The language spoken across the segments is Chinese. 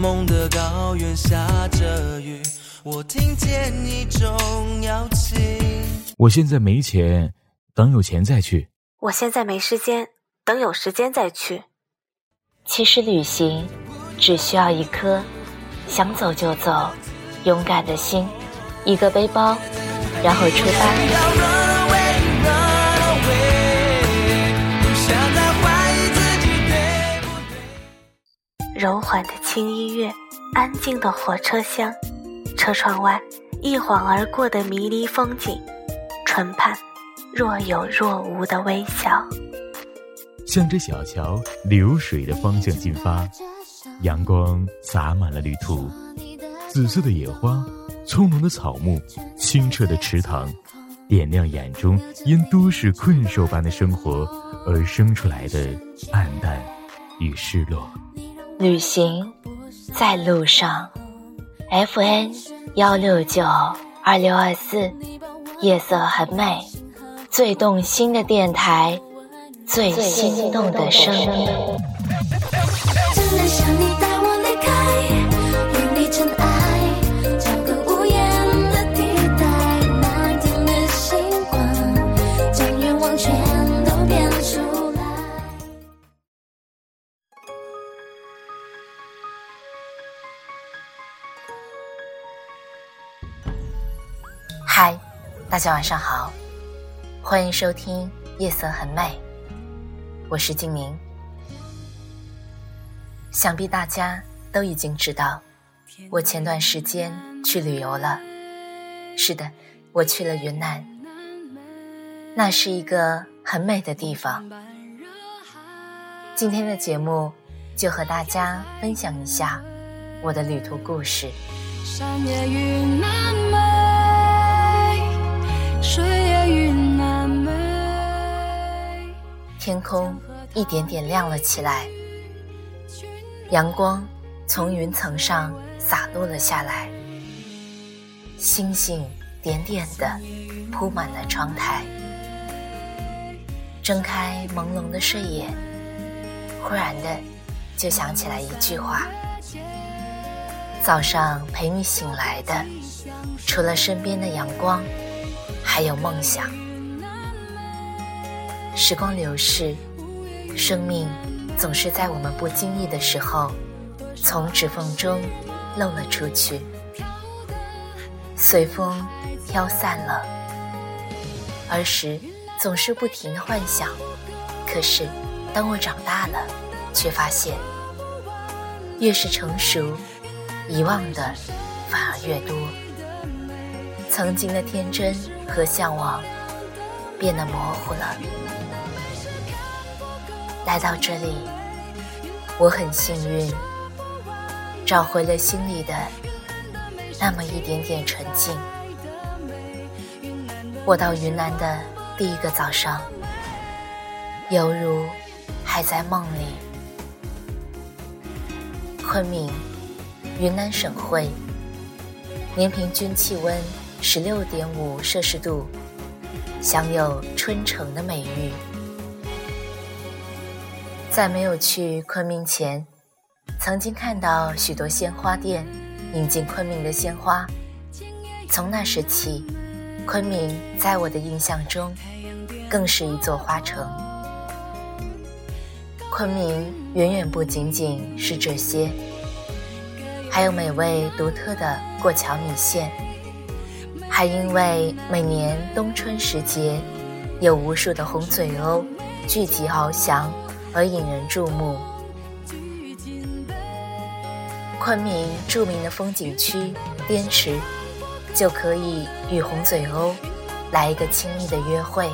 梦的高原下着雨，我听见一种邀请。我现在没钱，等有钱再去。我现在没时间，等有时间再去。其实旅行只需要一颗想走就走、勇敢的心，一个背包，然后出发。柔缓的轻音乐，安静的火车厢，车窗外一晃而过的迷离风景，唇畔若有若无的微笑。向着小桥流水的方向进发，阳光洒满了旅途，紫色的野花，葱茏的草木，清澈的池塘，点亮眼中因都市困兽般的生活而生出来的黯淡与失落。旅行在路上，FN 幺六九二六二四，夜色很美，最动心的电台，最心动的声音。大家晚上好，欢迎收听《夜色很美》，我是静明。想必大家都已经知道，我前段时间去旅游了。是的，我去了云南，那是一个很美的地方。今天的节目就和大家分享一下我的旅途故事。水也云南天空一点点亮了起来，阳光从云层上洒落了下来，星星点点的铺满了窗台。睁开朦胧的睡眼，忽然的就想起来一句话：早上陪你醒来的，除了身边的阳光，还有梦想。时光流逝，生命总是在我们不经意的时候，从指缝中漏了出去，随风飘散了。儿时总是不停的幻想，可是当我长大了，却发现，越是成熟，遗忘的反而越多。曾经的天真和向往，变得模糊了。来到这里，我很幸运，找回了心里的那么一点点纯净。我到云南的第一个早上，犹如还在梦里。昆明，云南省会，年平均气温十六点五摄氏度，享有“春城”的美誉。在没有去昆明前，曾经看到许多鲜花店引进昆明的鲜花。从那时起，昆明在我的印象中更是一座花城。昆明远远不仅仅是这些，还有美味独特的过桥米线，还因为每年冬春时节，有无数的红嘴鸥聚集翱翔。而引人注目。昆明著名的风景区滇池，就可以与红嘴鸥来一个亲密的约会。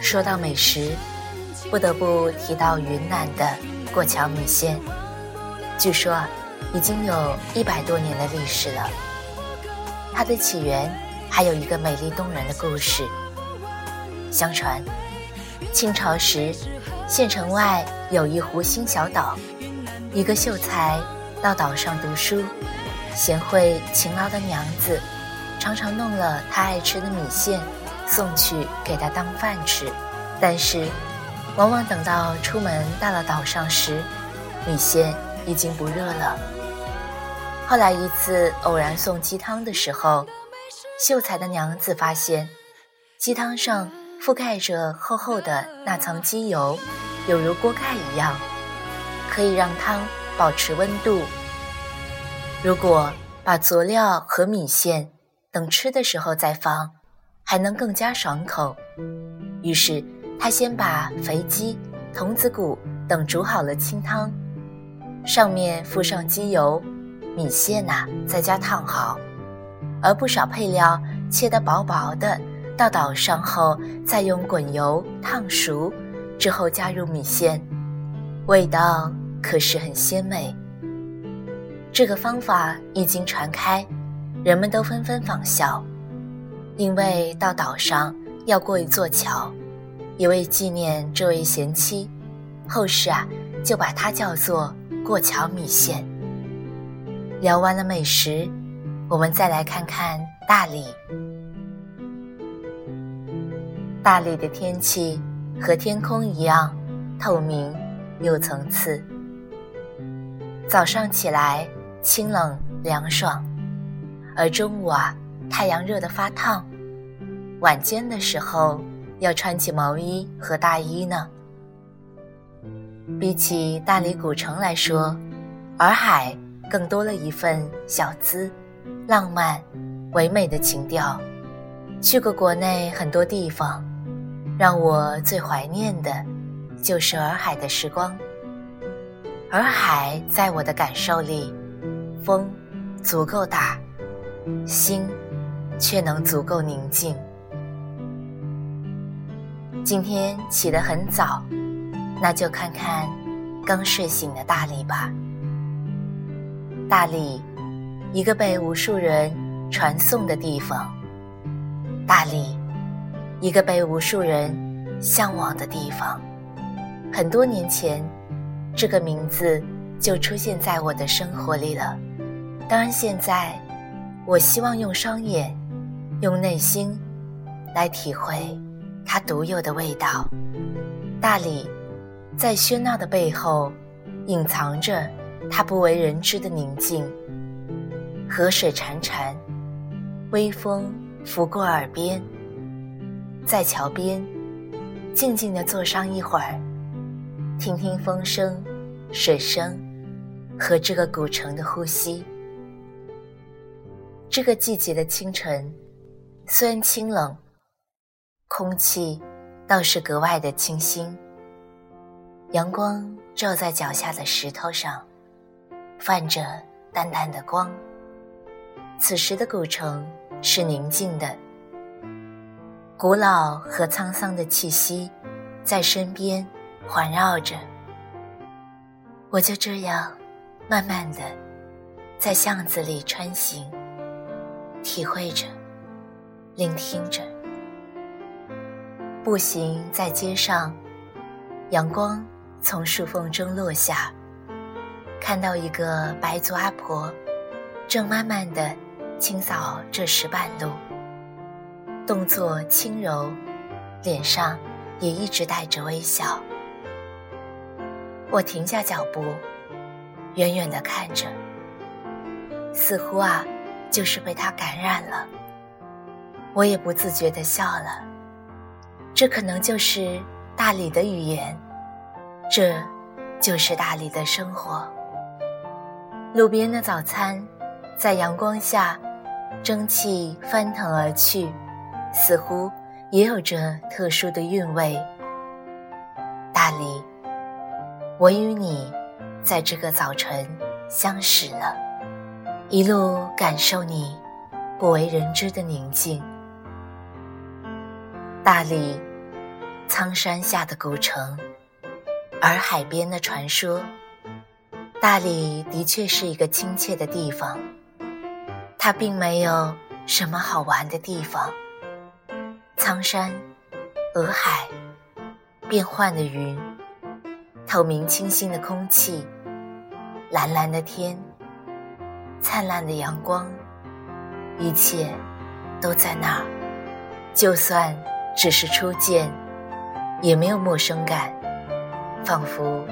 说到美食，不得不提到云南的过桥米线。据说啊，已经有一百多年的历史了。它的起源还有一个美丽动人的故事。相传。清朝时，县城外有一湖心小岛，一个秀才到岛上读书，贤惠勤劳的娘子常常弄了他爱吃的米线送去给他当饭吃，但是往往等到出门到了岛上时，米线已经不热了。后来一次偶然送鸡汤的时候，秀才的娘子发现鸡汤上覆盖着厚厚的那层鸡油，有如锅盖一样，可以让汤保持温度。如果把佐料和米线等吃的时候再放，还能更加爽口。于是他先把肥鸡、童子骨等煮好了清汤，上面附上鸡油，米线呐在家烫好，而不少配料切得薄薄的，到岛上后再用滚油烫熟，之后加入米线，味道可是很鲜美。这个方法一经传开，人们都纷纷仿效。因为到岛上要过一座桥，也为纪念这位贤妻，后世啊就把它叫做过桥米线。聊完了美食，我们再来看看大理。大理的天气和天空一样透明，有层次。早上起来。清冷凉爽，而中午啊，太阳热得发烫，晚间的时候要穿起毛衣和大衣呢。比起大理古城来说，洱海更多了一份小资、浪漫、唯美的情调。去过国内很多地方，让我最怀念的，就是洱海的时光。洱海在我的感受里。风足够大，心却能足够宁静。今天起得很早，那就看看刚睡醒的大理吧。大理，一个被无数人传颂的地方；大理，一个被无数人向往的地方。很多年前，这个名字就出现在我的生活里了。当然，现在我希望用双眼，用内心来体会它独有的味道。大理，在喧闹的背后，隐藏着它不为人知的宁静。河水潺潺，微风拂过耳边，在桥边静静地坐上一会儿，听听风声、水声和这个古城的呼吸。这个季节的清晨，虽然清冷，空气倒是格外的清新。阳光照在脚下的石头上，泛着淡淡的光。此时的古城是宁静的，古老和沧桑的气息在身边环绕着。我就这样慢慢的在巷子里穿行。体会着，聆听着，步行在街上，阳光从树缝中落下，看到一个白族阿婆，正慢慢的清扫这石板路，动作轻柔，脸上也一直带着微笑。我停下脚步，远远的看着，似乎啊。就是被他感染了，我也不自觉的笑了。这可能就是大理的语言，这就是大理的生活。路边的早餐，在阳光下，蒸汽翻腾而去，似乎也有着特殊的韵味。大理，我与你，在这个早晨相识了。一路感受你不为人知的宁静。大理，苍山下的古城，洱海边的传说。大理的确是一个亲切的地方，它并没有什么好玩的地方。苍山，洱海，变幻的云，透明清新的空气，蓝蓝的天。灿烂的阳光，一切都在那儿。就算只是初见，也没有陌生感，仿佛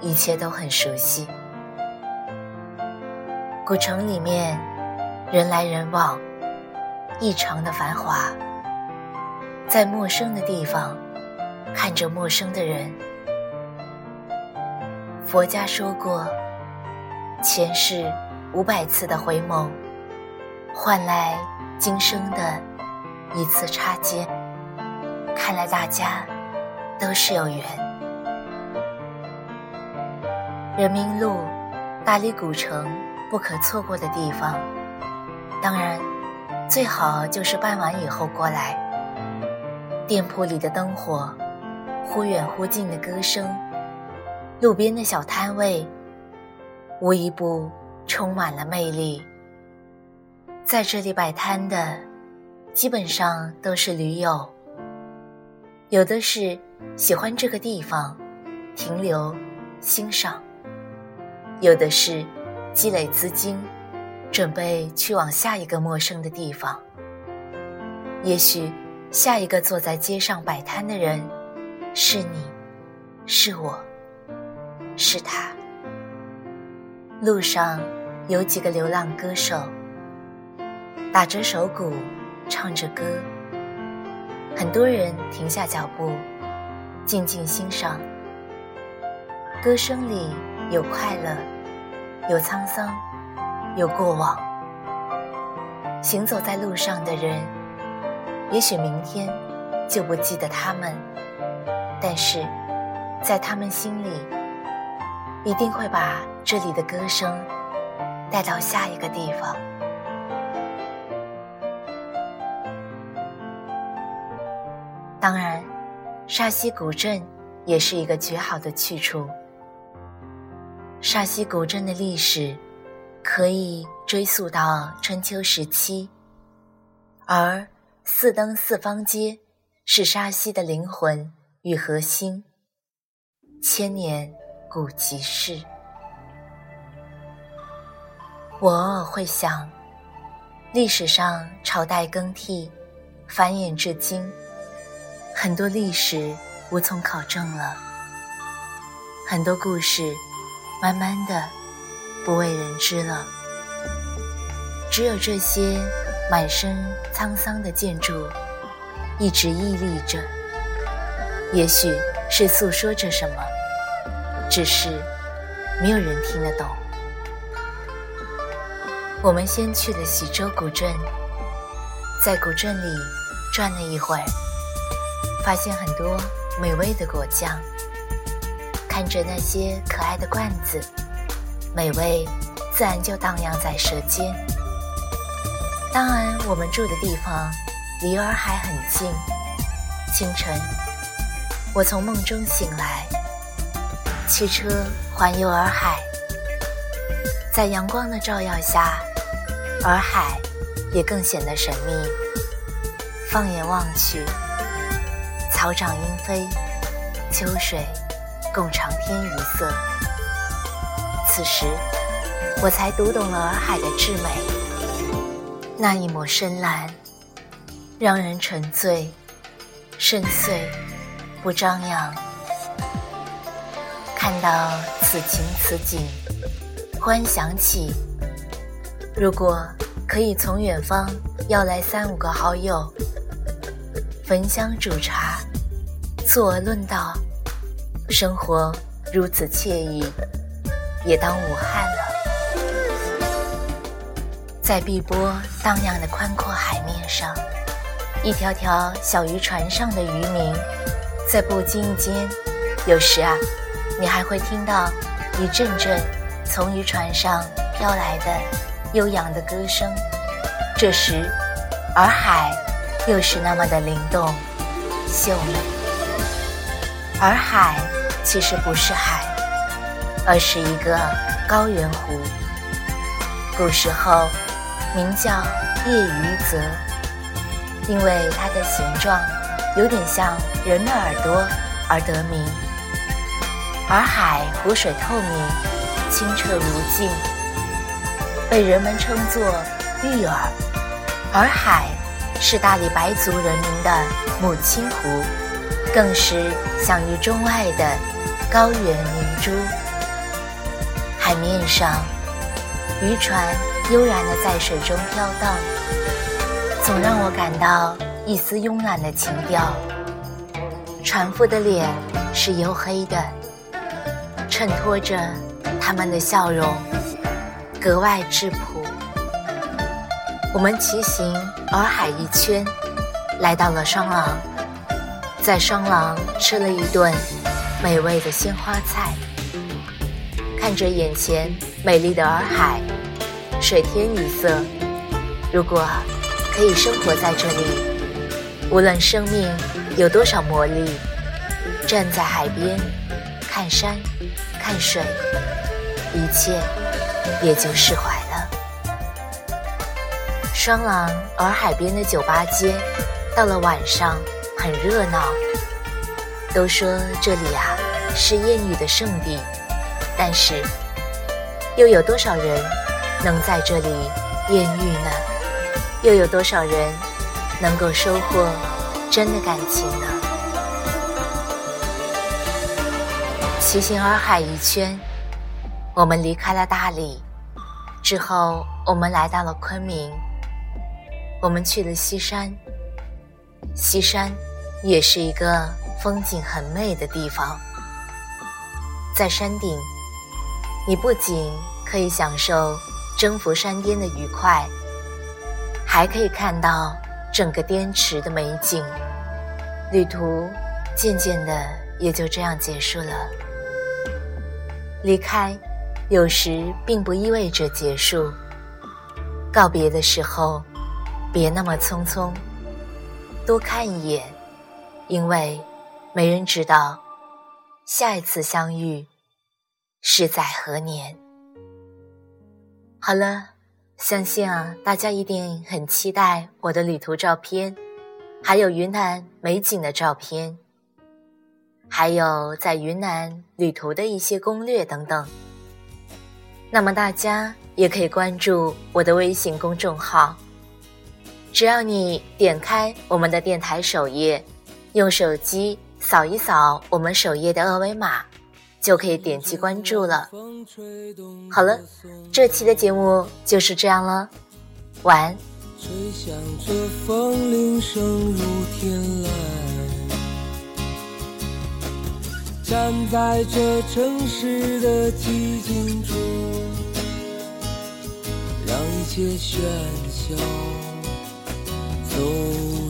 一切都很熟悉。古城里面人来人往，异常的繁华。在陌生的地方，看着陌生的人。佛家说过，前世五百次的回眸，换来今生的一次擦肩。看来大家都是有缘。人民路，大理古城不可错过的地方。当然，最好就是傍晚以后过来。店铺里的灯火，忽远忽近的歌声。路边的小摊位，无一不充满了魅力。在这里摆摊的，基本上都是驴友，有的是喜欢这个地方，停留欣赏；有的是积累资金，准备去往下一个陌生的地方。也许下一个坐在街上摆摊的人，是你，是我。是他。路上有几个流浪歌手，打着手鼓，唱着歌。很多人停下脚步，静静欣赏。歌声里有快乐，有沧桑，有过往。行走在路上的人，也许明天就不记得他们，但是在他们心里。一定会把这里的歌声带到下一个地方。当然，沙溪古镇也是一个绝好的去处。沙溪古镇的历史可以追溯到春秋时期，而四灯四方街是沙溪的灵魂与核心，千年。古籍市，我偶尔会想，历史上朝代更替，繁衍至今，很多历史无从考证了，很多故事慢慢的不为人知了，只有这些满身沧桑的建筑一直屹立着，也许是诉说着什么。只是没有人听得懂。我们先去了喜洲古镇，在古镇里转了一会儿，发现很多美味的果酱。看着那些可爱的罐子，美味自然就荡漾在舌尖。当然，我们住的地方离洱海很近。清晨，我从梦中醒来。汽车环游洱海，在阳光的照耀下，洱海也更显得神秘。放眼望去，草长莺飞，秋水共长天一色。此时，我才读懂了洱海的至美。那一抹深蓝，让人沉醉；深邃，不张扬。看到此情此景，忽然想起，如果可以从远方邀来三五个好友，焚香煮茶，坐而论道，生活如此惬意，也当武汉了。在碧波荡漾的宽阔海面上，一条条小渔船上的渔民，在不经意间，有时啊。你还会听到一阵阵从渔船上飘来的悠扬的歌声，这时，洱海又是那么的灵动、秀美。洱海其实不是海，而是一个高原湖，古时候名叫夜鱼泽，因为它的形状有点像人的耳朵而得名。洱海湖水透明、清澈如镜，被人们称作“玉耳”。洱海是大理白族人民的母亲湖，更是享誉中外的高原明珠。海面上渔船悠然地在水中飘荡，总让我感到一丝慵懒的情调。船夫的脸是黝黑的，衬托着他们的笑容，格外质朴。我们骑行洱海一圈，来到了双廊，在双廊吃了一顿美味的鲜花菜，看着眼前美丽的洱海，水天一色。如果可以生活在这里，无论生命。有多少魔力？站在海边，看山，看水，一切也就释怀了。双廊洱海边的酒吧街，到了晚上很热闹。都说这里啊是艳遇的圣地，但是又有多少人能在这里艳遇呢？又有多少人能够收获？真的感情呢？骑行洱海一圈，我们离开了大理，之后我们来到了昆明，我们去了西山。西山也是一个风景很美的地方，在山顶，你不仅可以享受征服山巅的愉快，还可以看到。整个滇池的美景，旅途渐渐的也就这样结束了。离开，有时并不意味着结束。告别的时候，别那么匆匆，多看一眼，因为没人知道下一次相遇是在何年。好了。相信啊，大家一定很期待我的旅途照片，还有云南美景的照片，还有在云南旅途的一些攻略等等。那么大家也可以关注我的微信公众号，只要你点开我们的电台首页，用手机扫一扫我们首页的二维码。就可以点击关注了。好了，这期的节目就是这样了，晚安。吹响着风铃声如天籁，站在这城市的寂静中，让一切喧嚣走。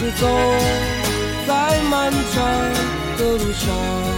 是走在漫长的路上。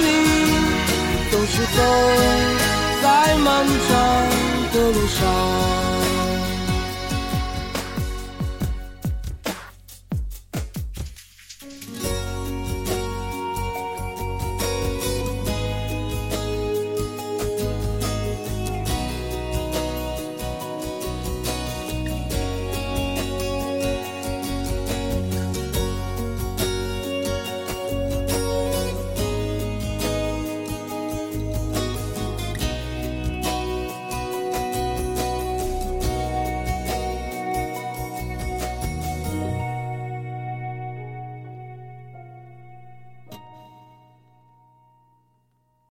离，走在漫长的路上。